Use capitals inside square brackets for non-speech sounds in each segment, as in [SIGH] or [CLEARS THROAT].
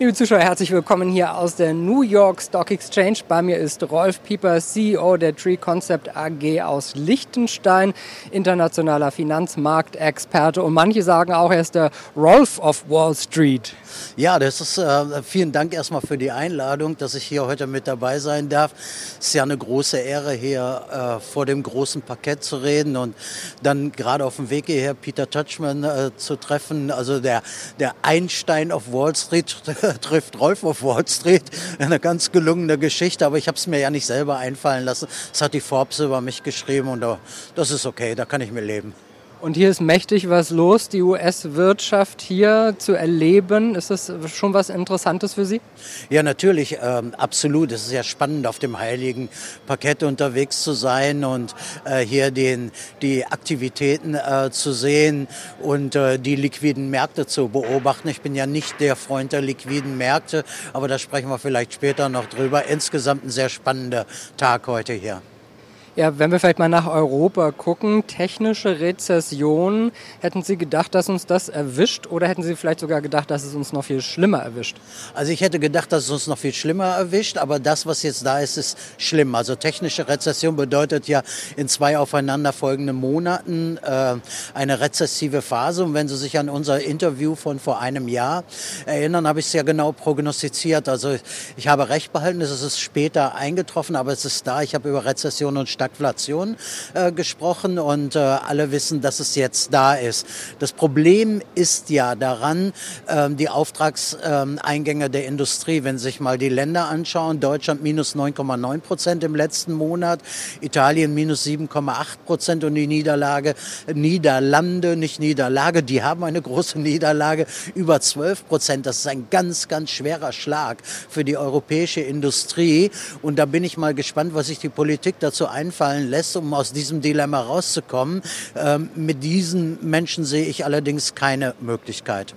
Liebe Zuschauer, herzlich willkommen hier aus der New York Stock Exchange. Bei mir ist Rolf Pieper, CEO der Tree Concept AG aus Liechtenstein, internationaler Finanzmarktexperte. Und manche sagen auch, er ist der Rolf of Wall Street. Ja, das ist äh, vielen Dank erstmal für die Einladung, dass ich hier heute mit dabei sein darf. Es ist ja eine große Ehre, hier äh, vor dem großen Parkett zu reden und dann gerade auf dem Weg hierher Peter Touchman äh, zu treffen. Also der, der Einstein of Wall Street [LAUGHS] trifft Rolf auf Wall Street. Eine ganz gelungene Geschichte, aber ich habe es mir ja nicht selber einfallen lassen. Das hat die Forbes über mich geschrieben und das ist okay, da kann ich mir leben. Und hier ist mächtig was los, die US-Wirtschaft hier zu erleben. Ist das schon was Interessantes für Sie? Ja, natürlich, ähm, absolut. Es ist ja spannend, auf dem heiligen Parkett unterwegs zu sein und äh, hier den, die Aktivitäten äh, zu sehen und äh, die liquiden Märkte zu beobachten. Ich bin ja nicht der Freund der liquiden Märkte, aber da sprechen wir vielleicht später noch drüber. Insgesamt ein sehr spannender Tag heute hier. Ja, wenn wir vielleicht mal nach Europa gucken, technische Rezession, hätten Sie gedacht, dass uns das erwischt oder hätten Sie vielleicht sogar gedacht, dass es uns noch viel schlimmer erwischt? Also ich hätte gedacht, dass es uns noch viel schlimmer erwischt, aber das, was jetzt da ist, ist schlimm. Also technische Rezession bedeutet ja in zwei aufeinanderfolgenden Monaten äh, eine rezessive Phase. Und wenn Sie sich an unser Interview von vor einem Jahr erinnern, habe ich es ja genau prognostiziert. Also ich habe recht behalten, es ist später eingetroffen, aber es ist da. Ich habe über Rezession und Stagflation äh, gesprochen und äh, alle wissen, dass es jetzt da ist. Das Problem ist ja daran, äh, die Auftragseingänge der Industrie, wenn sich mal die Länder anschauen, Deutschland minus 9,9 Prozent im letzten Monat, Italien minus 7,8 Prozent und die Niederlage, Niederlande, nicht Niederlage, die haben eine große Niederlage, über 12 Prozent. Das ist ein ganz, ganz schwerer Schlag für die europäische Industrie. Und da bin ich mal gespannt, was sich die Politik dazu einfällt einfallen lässt, um aus diesem Dilemma rauszukommen. Ähm, mit diesen Menschen sehe ich allerdings keine Möglichkeit.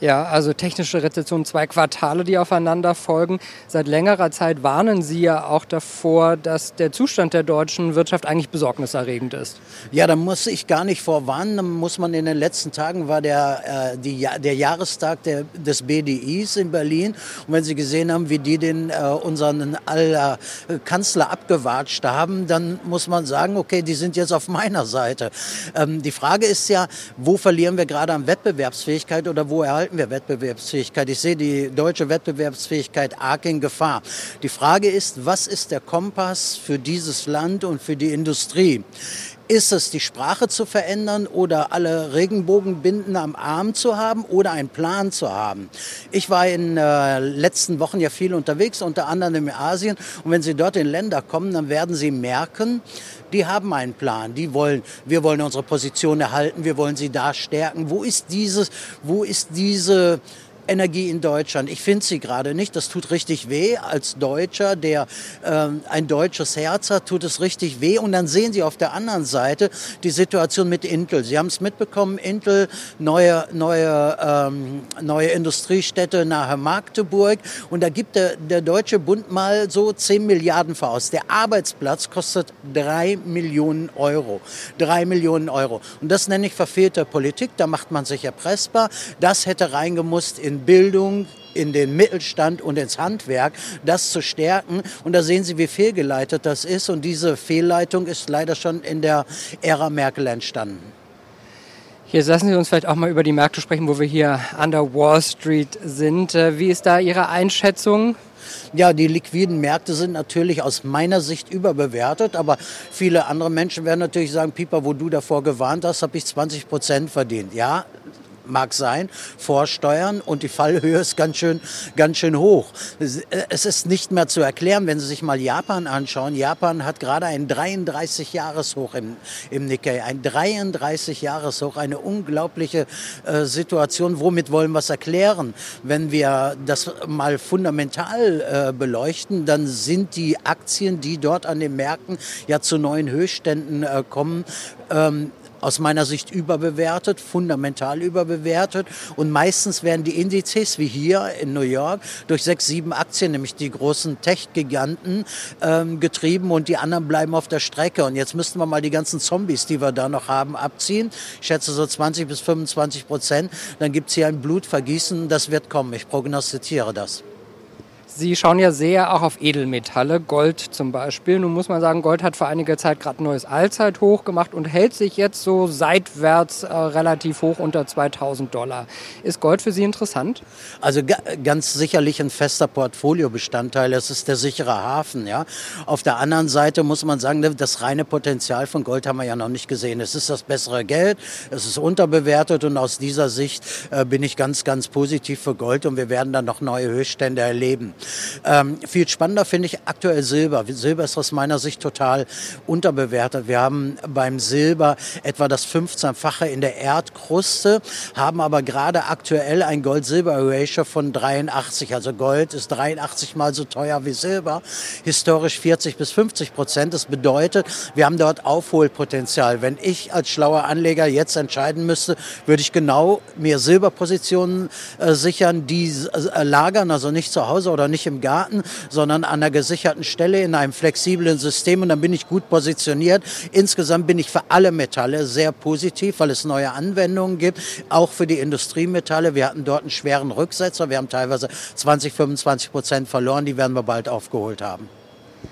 Ja, also technische Rezession, zwei Quartale, die aufeinander folgen. Seit längerer Zeit warnen Sie ja auch davor, dass der Zustand der deutschen Wirtschaft eigentlich besorgniserregend ist. Ja, da muss ich gar nicht vorwarnen. Da muss man in den letzten Tagen war der, äh, die, der Jahrestag der, des BDIs in Berlin. Und wenn Sie gesehen haben, wie die den äh, unseren aller äh, Kanzler abgewatscht haben, dann muss man sagen, okay, die sind jetzt auf meiner Seite. Ähm, die Frage ist ja, wo verlieren wir gerade an Wettbewerbsfähigkeit oder wo erhalten erhalten wir Wettbewerbsfähigkeit. Ich sehe die deutsche Wettbewerbsfähigkeit arg in Gefahr. Die Frage ist, was ist der Kompass für dieses Land und für die Industrie? Ist es die Sprache zu verändern oder alle Regenbogenbinden am Arm zu haben oder einen Plan zu haben? Ich war in äh, letzten Wochen ja viel unterwegs, unter anderem in Asien. Und wenn Sie dort in Länder kommen, dann werden Sie merken, die haben einen Plan. Die wollen, wir wollen unsere Position erhalten, wir wollen sie da stärken. Wo ist dieses, wo ist diese Energie in Deutschland. Ich finde sie gerade nicht. Das tut richtig weh. Als Deutscher, der ähm, ein deutsches Herz hat, tut es richtig weh. Und dann sehen Sie auf der anderen Seite die Situation mit Intel. Sie haben es mitbekommen, Intel, neue, neue, ähm, neue Industriestätte nahe Magdeburg. Und da gibt der, der Deutsche Bund mal so 10 Milliarden voraus. Der Arbeitsplatz kostet 3 Millionen Euro. 3 Millionen Euro. Und das nenne ich verfehlte Politik. Da macht man sich erpressbar. Das hätte reingemusst in Bildung, in den Mittelstand und ins Handwerk, das zu stärken. Und da sehen Sie, wie fehlgeleitet das ist. Und diese Fehlleitung ist leider schon in der Ära Merkel entstanden. Jetzt lassen Sie uns vielleicht auch mal über die Märkte sprechen, wo wir hier an der Wall Street sind. Äh, wie ist da Ihre Einschätzung? Ja, die liquiden Märkte sind natürlich aus meiner Sicht überbewertet, aber viele andere Menschen werden natürlich sagen, Pieper, wo du davor gewarnt hast, habe ich 20 Prozent verdient. Ja, mag sein, vorsteuern und die Fallhöhe ist ganz schön, ganz schön hoch. Es ist nicht mehr zu erklären, wenn Sie sich mal Japan anschauen. Japan hat gerade ein 33-Jahres-Hoch im, im Nikkei, ein 33-Jahres-Hoch, eine unglaubliche äh, Situation. Womit wollen wir es erklären? Wenn wir das mal fundamental äh, beleuchten, dann sind die Aktien, die dort an den Märkten ja zu neuen Höchstständen äh, kommen, ähm, aus meiner Sicht überbewertet, fundamental überbewertet. Und meistens werden die Indizes, wie hier in New York, durch sechs, sieben Aktien, nämlich die großen Tech-Giganten, ähm, getrieben und die anderen bleiben auf der Strecke. Und jetzt müssten wir mal die ganzen Zombies, die wir da noch haben, abziehen. Ich schätze so 20 bis 25 Prozent. Dann gibt es hier ein Blutvergießen. Das wird kommen. Ich prognostiziere das. Sie schauen ja sehr auch auf Edelmetalle, Gold zum Beispiel. Nun muss man sagen, Gold hat vor einiger Zeit gerade ein neues Allzeithoch gemacht und hält sich jetzt so seitwärts äh, relativ hoch unter 2000 Dollar. Ist Gold für Sie interessant? Also ganz sicherlich ein fester Portfoliobestandteil. Es ist der sichere Hafen. Ja. Auf der anderen Seite muss man sagen, das reine Potenzial von Gold haben wir ja noch nicht gesehen. Es ist das bessere Geld, es ist unterbewertet und aus dieser Sicht äh, bin ich ganz, ganz positiv für Gold und wir werden dann noch neue Höchststände erleben. Ähm, viel spannender finde ich aktuell Silber. Silber ist aus meiner Sicht total unterbewertet. Wir haben beim Silber etwa das 15-fache in der Erdkruste, haben aber gerade aktuell ein Gold-Silber-Ratio von 83. Also Gold ist 83 mal so teuer wie Silber, historisch 40 bis 50 Prozent. Das bedeutet, wir haben dort Aufholpotenzial. Wenn ich als schlauer Anleger jetzt entscheiden müsste, würde ich genau mir Silberpositionen äh, sichern, die äh, lagern, also nicht zu Hause oder nicht im Garten, sondern an einer gesicherten Stelle in einem flexiblen System und dann bin ich gut positioniert. Insgesamt bin ich für alle Metalle sehr positiv, weil es neue Anwendungen gibt, auch für die Industriemetalle. Wir hatten dort einen schweren Rücksetzer. Wir haben teilweise 20, 25 Prozent verloren. Die werden wir bald aufgeholt haben.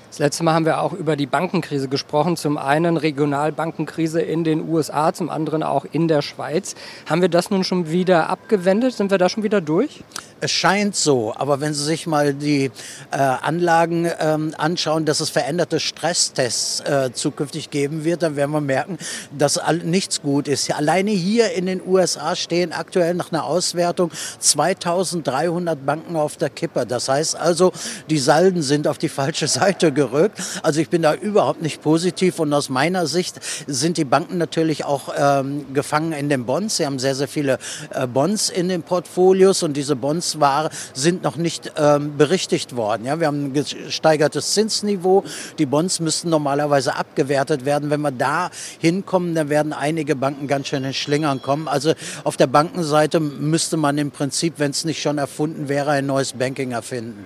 Das letzte Mal haben wir auch über die Bankenkrise gesprochen. Zum einen Regionalbankenkrise in den USA, zum anderen auch in der Schweiz. Haben wir das nun schon wieder abgewendet? Sind wir da schon wieder durch? Es scheint so, aber wenn Sie sich mal die äh, Anlagen ähm, anschauen, dass es veränderte Stresstests äh, zukünftig geben wird, dann werden wir merken, dass all, nichts gut ist. Alleine hier in den USA stehen aktuell nach einer Auswertung 2300 Banken auf der Kippe. Das heißt also, die Salden sind auf die falsche Seite gerückt. Also ich bin da überhaupt nicht positiv und aus meiner Sicht sind die Banken natürlich auch ähm, gefangen in den Bonds. Sie haben sehr, sehr viele äh, Bonds in den Portfolios und diese Bonds Zinsware sind noch nicht ähm, berichtigt worden. Ja, wir haben ein gesteigertes Zinsniveau. Die Bonds müssten normalerweise abgewertet werden. Wenn wir da hinkommen, dann werden einige Banken ganz schön in Schlingern kommen. Also auf der Bankenseite müsste man im Prinzip, wenn es nicht schon erfunden wäre, ein neues Banking erfinden.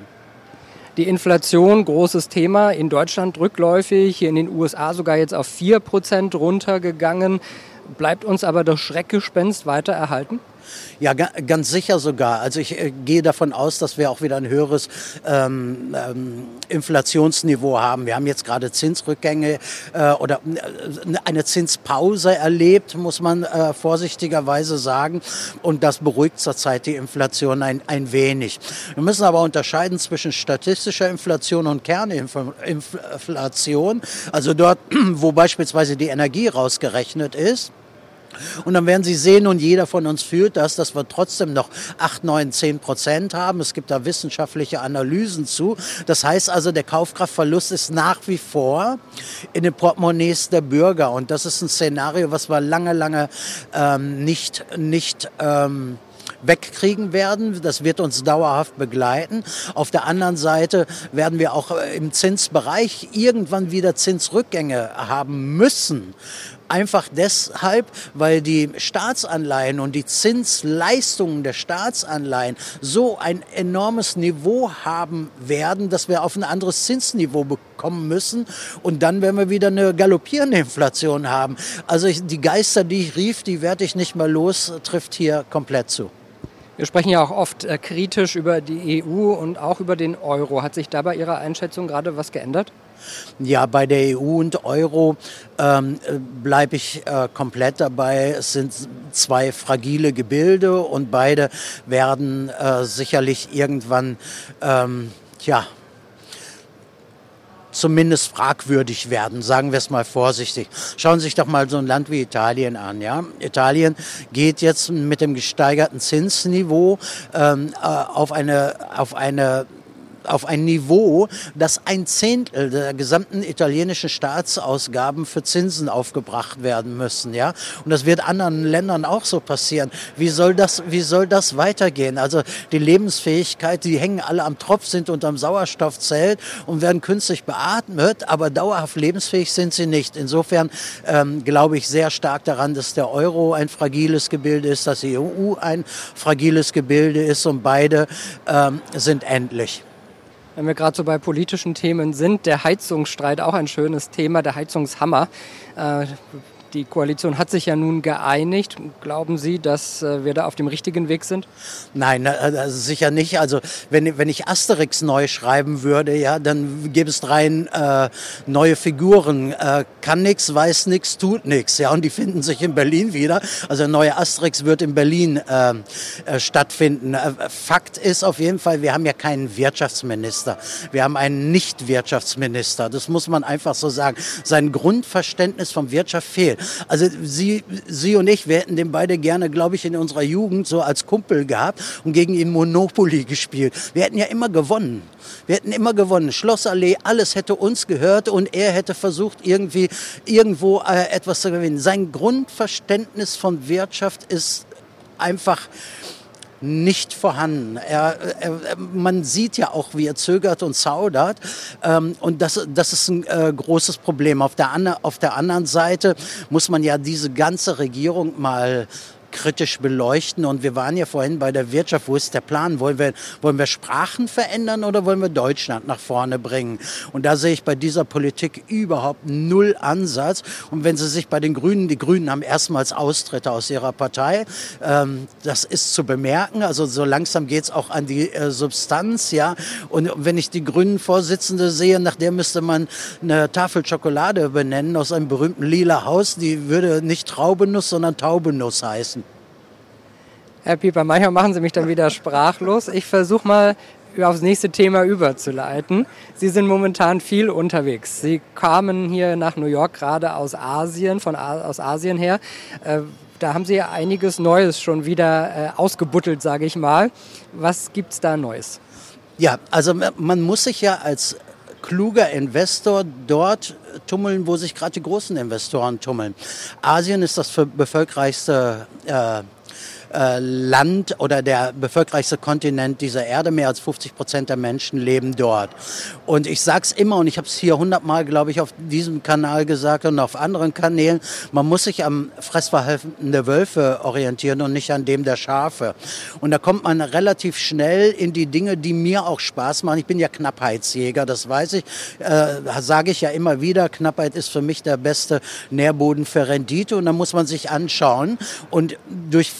Die Inflation, großes Thema, in Deutschland rückläufig, hier in den USA sogar jetzt auf 4% runtergegangen. Bleibt uns aber das Schreckgespenst weiter erhalten? Ja, ganz sicher sogar. Also ich äh, gehe davon aus, dass wir auch wieder ein höheres ähm, ähm, Inflationsniveau haben. Wir haben jetzt gerade Zinsrückgänge äh, oder äh, eine Zinspause erlebt, muss man äh, vorsichtigerweise sagen. Und das beruhigt zurzeit die Inflation ein, ein wenig. Wir müssen aber unterscheiden zwischen statistischer Inflation und Kerninflation. Also dort, [CLEARS THROAT] wo beispielsweise die Energie rausgerechnet ist. Und dann werden Sie sehen, und jeder von uns fühlt das, dass wir trotzdem noch 8, 9, 10 Prozent haben. Es gibt da wissenschaftliche Analysen zu. Das heißt also, der Kaufkraftverlust ist nach wie vor in den Portemonnaies der Bürger. Und das ist ein Szenario, was wir lange, lange ähm, nicht, nicht ähm, wegkriegen werden. Das wird uns dauerhaft begleiten. Auf der anderen Seite werden wir auch im Zinsbereich irgendwann wieder Zinsrückgänge haben müssen. Einfach deshalb, weil die Staatsanleihen und die Zinsleistungen der Staatsanleihen so ein enormes Niveau haben werden, dass wir auf ein anderes Zinsniveau bekommen müssen. Und dann werden wir wieder eine galoppierende Inflation haben. Also die Geister, die ich rief, die werde ich nicht mehr los, trifft hier komplett zu. Wir sprechen ja auch oft äh, kritisch über die EU und auch über den Euro. Hat sich da bei Ihrer Einschätzung gerade was geändert? Ja, bei der EU und Euro ähm, bleibe ich äh, komplett dabei. Es sind zwei fragile Gebilde und beide werden äh, sicherlich irgendwann, ähm, ja, zumindest fragwürdig werden, sagen wir es mal vorsichtig. Schauen Sie sich doch mal so ein Land wie Italien an. Ja? Italien geht jetzt mit dem gesteigerten Zinsniveau ähm, äh, auf eine, auf eine auf ein Niveau, das ein Zehntel der gesamten italienischen Staatsausgaben für Zinsen aufgebracht werden müssen. Ja? Und das wird anderen Ländern auch so passieren. Wie soll das, wie soll das weitergehen? Also die Lebensfähigkeit, die hängen alle am Tropf, sind unterm Sauerstoffzelt und werden künstlich beatmet, aber dauerhaft lebensfähig sind sie nicht. Insofern ähm, glaube ich sehr stark daran, dass der Euro ein fragiles Gebilde ist, dass die EU ein fragiles Gebilde ist und beide ähm, sind endlich. Wenn wir gerade so bei politischen Themen sind, der Heizungsstreit auch ein schönes Thema, der Heizungshammer. Äh, die Koalition hat sich ja nun geeinigt. Glauben Sie, dass äh, wir da auf dem richtigen Weg sind? Nein, also sicher nicht. Also wenn, wenn ich Asterix neu schreiben würde, ja, dann gäbe es drei äh, neue Figuren. Äh, kann nichts, weiß nichts, tut nichts. Ja, und die finden sich in Berlin wieder. Also der neue Asterix wird in Berlin äh, äh, stattfinden. Äh, Fakt ist auf jeden Fall, wir haben ja keinen Wirtschaftsminister. Wir haben einen Nicht-Wirtschaftsminister. Das muss man einfach so sagen. Sein Grundverständnis von Wirtschaft fehlt. Also sie, sie und ich, wir hätten den beide gerne, glaube ich, in unserer Jugend so als Kumpel gehabt und gegen ihn Monopoly gespielt. Wir hätten ja immer gewonnen. Wir hätten immer gewonnen. Schlossallee, alles hätte uns gehört und er hätte versucht, irgendwie irgendwo äh, etwas zu gewinnen. Sein Grundverständnis von Wirtschaft ist einfach nicht vorhanden. Er, er, man sieht ja auch, wie er zögert und zaudert. Ähm, und das, das ist ein äh, großes Problem. Auf der, auf der anderen Seite muss man ja diese ganze Regierung mal kritisch beleuchten. Und wir waren ja vorhin bei der Wirtschaft. Wo ist der Plan? Wollen wir, wollen wir Sprachen verändern oder wollen wir Deutschland nach vorne bringen? Und da sehe ich bei dieser Politik überhaupt null Ansatz. Und wenn Sie sich bei den Grünen, die Grünen haben erstmals Austritte aus ihrer Partei. Ähm, das ist zu bemerken. Also so langsam geht es auch an die äh, Substanz. Ja. Und wenn ich die grünen Vorsitzende sehe, nach der müsste man eine Tafel Schokolade benennen aus einem berühmten lila Haus. Die würde nicht Traubenuss, sondern Taubenuss heißen. Herr Pieper, manchmal machen Sie mich dann wieder sprachlos. Ich versuche mal aufs nächste Thema überzuleiten. Sie sind momentan viel unterwegs. Sie kamen hier nach New York gerade aus Asien, von aus Asien her. Äh, da haben Sie ja einiges Neues schon wieder äh, ausgebuttelt, sage ich mal. Was gibt's da Neues? Ja, also man muss sich ja als kluger Investor dort tummeln, wo sich gerade die großen Investoren tummeln. Asien ist das bevölkerreichste äh, äh, Land oder der bevölkerreichste Kontinent dieser Erde. Mehr als 50 Prozent der Menschen leben dort. Und ich sage es immer, und ich habe es hier hundertmal, glaube ich, auf diesem Kanal gesagt und auf anderen Kanälen, man muss sich am Fressverhalten der Wölfe orientieren und nicht an dem der Schafe. Und da kommt man relativ schnell in die Dinge, die mir auch Spaß machen. Ich bin ja Knappheitsjäger, das weiß ich, äh, sage ich ja immer wieder. Knappheit ist für mich der beste Nährboden für Rendite und da muss man sich anschauen. Und durch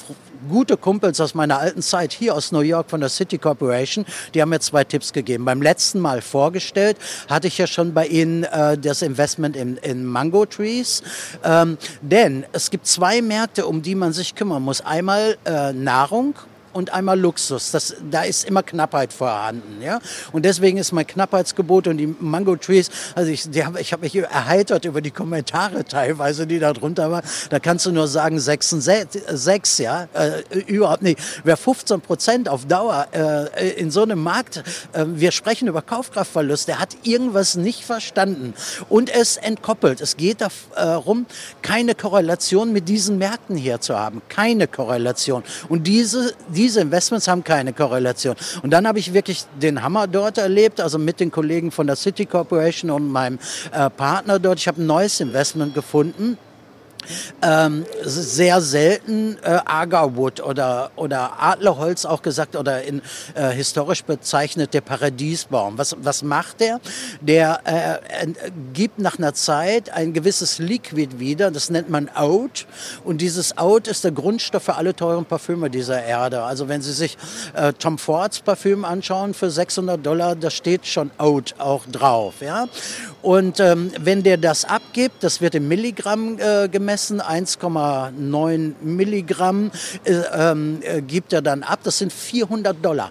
gute Kumpels aus meiner alten Zeit hier aus New York von der City Corporation, die haben mir zwei Tipps gegeben. Beim letzten Mal vorgestellt hatte ich ja schon bei Ihnen äh, das Investment in, in Mango Trees. Ähm, denn es gibt zwei Märkte, um die man sich kümmern muss. Einmal äh, Nahrung und einmal Luxus. Das, da ist immer Knappheit vorhanden. Ja? Und deswegen ist mein Knappheitsgebot und die Mango Trees, also ich, die ich habe mich erheitert über die Kommentare teilweise, die da drunter waren. Da kannst du nur sagen, 6, 6 ja, äh, überhaupt nicht. Wer 15 Prozent auf Dauer äh, in so einem Markt, äh, wir sprechen über Kaufkraftverlust, der hat irgendwas nicht verstanden und es entkoppelt. Es geht darum, keine Korrelation mit diesen Märkten hier zu haben. Keine Korrelation. Und diese, diese diese Investments haben keine Korrelation. Und dann habe ich wirklich den Hammer dort erlebt, also mit den Kollegen von der City Corporation und meinem äh, Partner dort. Ich habe ein neues Investment gefunden ähm, sehr selten äh, Agarwood oder, oder Adlerholz auch gesagt oder in äh, historisch bezeichnet der Paradiesbaum. Was, was macht der? Der äh, gibt nach einer Zeit ein gewisses Liquid wieder, das nennt man Oud und dieses Oud ist der Grundstoff für alle teuren Parfüme dieser Erde. Also wenn Sie sich äh, Tom Fords Parfüm anschauen für 600 Dollar, da steht schon Oud auch drauf. Ja? Und ähm, wenn der das abgibt, das wird im Milligramm äh, gemessen, gemessen, 1,9 Milligramm äh, ähm, äh, gibt er dann ab. Das sind 400 Dollar.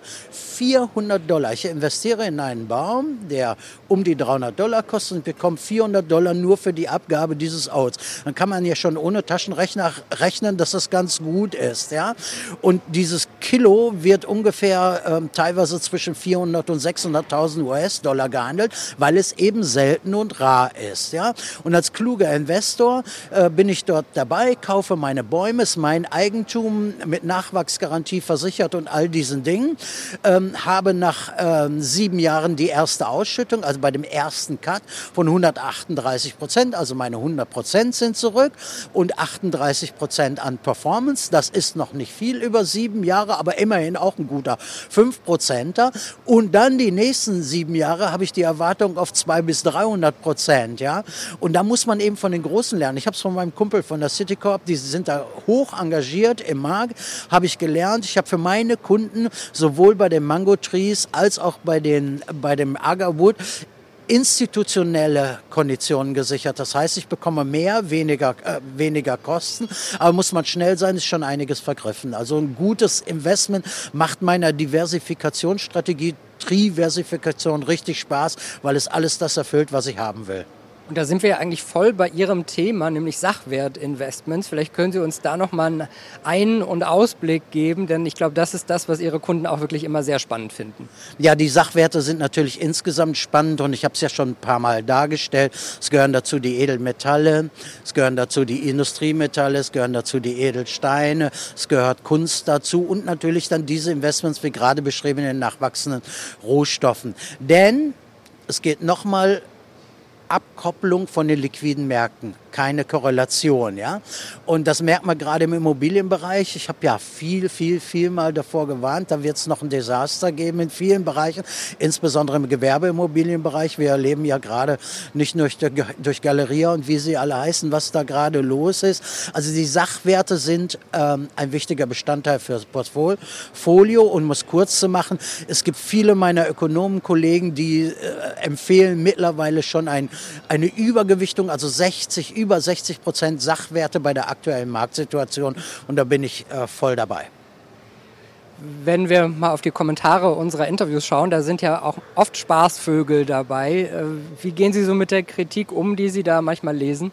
400 Dollar. Ich investiere in einen Baum, der um die 300 Dollar kostet und bekomme 400 Dollar nur für die Abgabe dieses Outs. Dann kann man ja schon ohne Taschenrechner rechnen, dass das ganz gut ist. Ja? Und dieses Kilo wird ungefähr ähm, teilweise zwischen 400 und 600.000 US-Dollar gehandelt, weil es eben selten und rar ist. Ja? Und als kluger Investor äh, bin ich dort dabei, kaufe meine Bäume, ist mein Eigentum mit Nachwachsgarantie versichert und all diesen Dingen. Ähm, habe nach ähm, sieben Jahren die erste Ausschüttung, also bei dem ersten Cut von 138 Prozent, also meine 100 Prozent sind zurück und 38 Prozent an Performance. Das ist noch nicht viel über sieben Jahre, aber immerhin auch ein guter 5 Prozenter. Und dann die nächsten sieben Jahre habe ich die Erwartung auf 200 bis 300 Prozent. Ja? Und da muss man eben von den Großen lernen. Ich habe es von meinem Kumpel von der Citicorp, die sind da hoch engagiert im Markt, habe ich gelernt. Ich habe für meine Kunden sowohl bei den Mango Trees als auch bei, den, bei dem Agarwood institutionelle Konditionen gesichert. Das heißt, ich bekomme mehr, weniger, äh, weniger Kosten, aber muss man schnell sein, ist schon einiges vergriffen. Also ein gutes Investment macht meiner Diversifikationsstrategie, Triversifikation richtig Spaß, weil es alles das erfüllt, was ich haben will. Und da sind wir ja eigentlich voll bei Ihrem Thema, nämlich Sachwertinvestments. Vielleicht können Sie uns da noch mal einen Ein- und Ausblick geben, denn ich glaube, das ist das, was Ihre Kunden auch wirklich immer sehr spannend finden. Ja, die Sachwerte sind natürlich insgesamt spannend und ich habe es ja schon ein paar Mal dargestellt. Es gehören dazu die Edelmetalle, es gehören dazu die Industriemetalle, es gehören dazu die Edelsteine, es gehört Kunst dazu und natürlich dann diese Investments, wie gerade beschrieben, in den nachwachsenden Rohstoffen. Denn es geht nochmal Abkopplung von den liquiden Märkten keine Korrelation. Ja? Und das merkt man gerade im Immobilienbereich. Ich habe ja viel, viel, viel mal davor gewarnt, da wird es noch ein Desaster geben in vielen Bereichen, insbesondere im Gewerbeimmobilienbereich. Wir erleben ja gerade nicht nur durch, durch Galeria und wie sie alle heißen, was da gerade los ist. Also die Sachwerte sind ähm, ein wichtiger Bestandteil für das Portfolio und muss kurz zu machen, es gibt viele meiner Ökonomenkollegen, die äh, empfehlen mittlerweile schon ein, eine Übergewichtung, also 60 über 60 Prozent Sachwerte bei der aktuellen Marktsituation und da bin ich äh, voll dabei. Wenn wir mal auf die Kommentare unserer Interviews schauen, da sind ja auch oft Spaßvögel dabei. Äh, wie gehen Sie so mit der Kritik um, die Sie da manchmal lesen?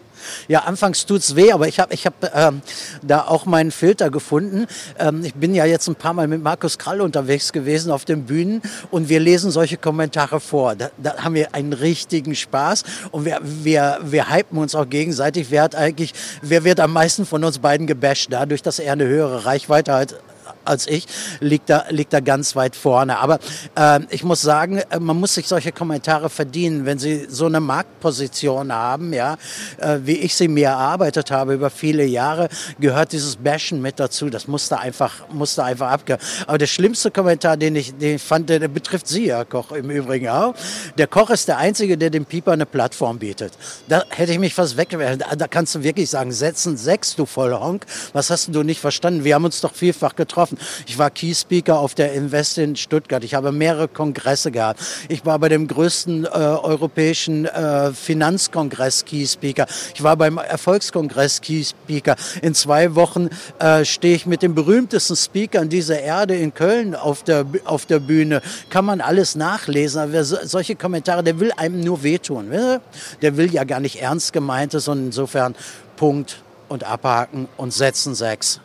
Ja, anfangs tut es weh, aber ich habe ich hab, ähm, da auch meinen Filter gefunden. Ähm, ich bin ja jetzt ein paar Mal mit Markus Krall unterwegs gewesen auf den Bühnen und wir lesen solche Kommentare vor. Da, da haben wir einen richtigen Spaß und wir, wir, wir hypen uns auch gegenseitig. Wer hat eigentlich, wer wird am meisten von uns beiden gebasht, dadurch, dass er eine höhere Reichweite hat als ich, liegt da, liegt da ganz weit vorne. Aber äh, ich muss sagen, äh, man muss sich solche Kommentare verdienen, wenn Sie so eine Marktposition haben, ja, äh, wie ich sie mir erarbeitet habe über viele Jahre, gehört dieses Bashen mit dazu. Das musste einfach, musste einfach abgehören. Aber der schlimmste Kommentar, den ich, den ich fand, der, betrifft Sie, Herr Koch, im Übrigen auch. Der Koch ist der Einzige, der dem Pieper eine Plattform bietet. Da hätte ich mich fast weggewählt. Da kannst du wirklich sagen, setzen sechs, du Vollhonk. Was hast du nicht verstanden? Wir haben uns doch vielfach getroffen. Ich war Key Speaker auf der Invest in Stuttgart. Ich habe mehrere Kongresse gehabt. Ich war bei dem größten äh, europäischen äh, Finanzkongress Key Speaker. Ich war beim Erfolgskongress Key Speaker. In zwei Wochen äh, stehe ich mit dem berühmtesten Speaker an dieser Erde in Köln auf der, auf der Bühne. Kann man alles nachlesen. Aber so, solche Kommentare, der will einem nur wehtun. Der will ja gar nicht ernst gemeintes und insofern Punkt und abhaken und setzen sechs.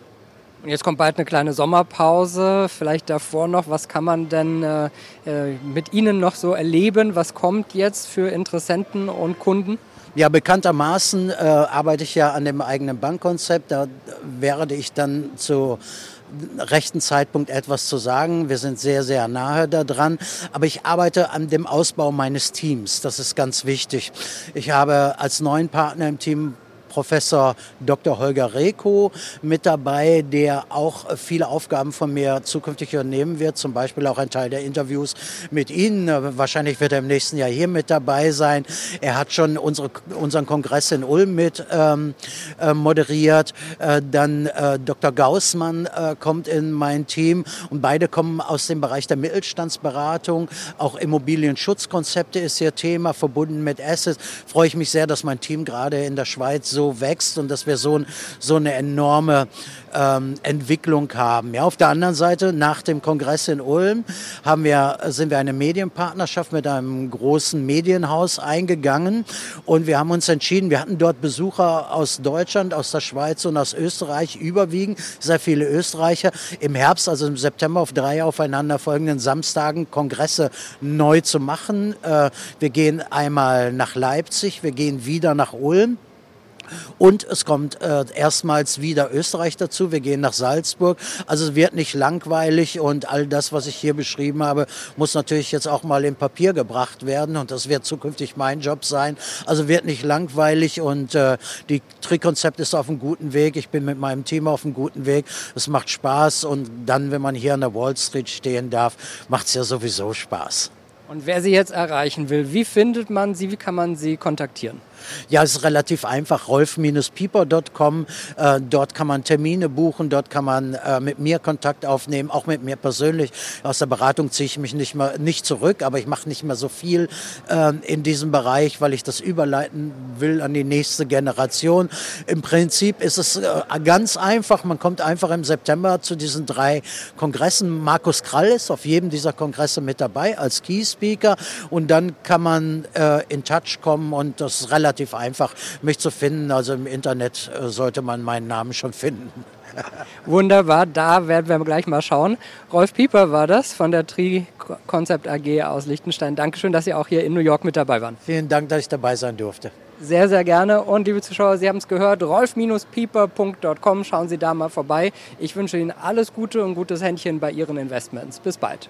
Und jetzt kommt bald eine kleine Sommerpause. Vielleicht davor noch, was kann man denn äh, äh, mit Ihnen noch so erleben? Was kommt jetzt für Interessenten und Kunden? Ja, bekanntermaßen äh, arbeite ich ja an dem eigenen Bankkonzept. Da werde ich dann zu rechten Zeitpunkt etwas zu sagen. Wir sind sehr, sehr nahe daran. Aber ich arbeite an dem Ausbau meines Teams. Das ist ganz wichtig. Ich habe als neuen Partner im Team Professor Dr. Holger Reko mit dabei, der auch viele Aufgaben von mir zukünftig übernehmen wird, zum Beispiel auch ein Teil der Interviews mit Ihnen. Wahrscheinlich wird er im nächsten Jahr hier mit dabei sein. Er hat schon unsere, unseren Kongress in Ulm mit ähm, äh, moderiert. Äh, dann äh, Dr. Gaussmann äh, kommt in mein Team und beide kommen aus dem Bereich der Mittelstandsberatung. Auch Immobilienschutzkonzepte ist ihr Thema, verbunden mit Assets. Freue ich mich sehr, dass mein Team gerade in der Schweiz so so wächst und dass wir so, so eine enorme ähm, Entwicklung haben. Ja, auf der anderen Seite, nach dem Kongress in Ulm haben wir, sind wir eine Medienpartnerschaft mit einem großen Medienhaus eingegangen und wir haben uns entschieden, wir hatten dort Besucher aus Deutschland, aus der Schweiz und aus Österreich überwiegend, sehr viele Österreicher. Im Herbst, also im September auf drei aufeinanderfolgenden Samstagen Kongresse neu zu machen. Äh, wir gehen einmal nach Leipzig, wir gehen wieder nach Ulm. Und es kommt äh, erstmals wieder Österreich dazu. Wir gehen nach Salzburg. Also es wird nicht langweilig und all das, was ich hier beschrieben habe, muss natürlich jetzt auch mal in Papier gebracht werden und das wird zukünftig mein Job sein. Also wird nicht langweilig und äh, die Trickkonzept ist auf einem guten Weg. Ich bin mit meinem Team auf einem guten Weg. Es macht Spaß und dann, wenn man hier an der Wall Street stehen darf, macht es ja sowieso Spaß. Und wer Sie jetzt erreichen will, wie findet man Sie, wie kann man Sie kontaktieren? Ja, es ist relativ einfach. rolf-pieper.com. Äh, dort kann man Termine buchen, dort kann man äh, mit mir Kontakt aufnehmen, auch mit mir persönlich. Aus der Beratung ziehe ich mich nicht, mehr, nicht zurück, aber ich mache nicht mehr so viel äh, in diesem Bereich, weil ich das überleiten will an die nächste Generation. Im Prinzip ist es äh, ganz einfach. Man kommt einfach im September zu diesen drei Kongressen. Markus Krall ist auf jedem dieser Kongresse mit dabei als Key Speaker und dann kann man äh, in Touch kommen und das relativ relativ einfach, mich zu finden. Also im Internet äh, sollte man meinen Namen schon finden. [LAUGHS] Wunderbar, da werden wir gleich mal schauen. Rolf Pieper war das von der Tri Concept AG aus Liechtenstein. Dankeschön, dass Sie auch hier in New York mit dabei waren. Vielen Dank, dass ich dabei sein durfte. Sehr, sehr gerne. Und liebe Zuschauer, Sie haben es gehört, rolf-pieper.com. Schauen Sie da mal vorbei. Ich wünsche Ihnen alles Gute und gutes Händchen bei Ihren Investments. Bis bald.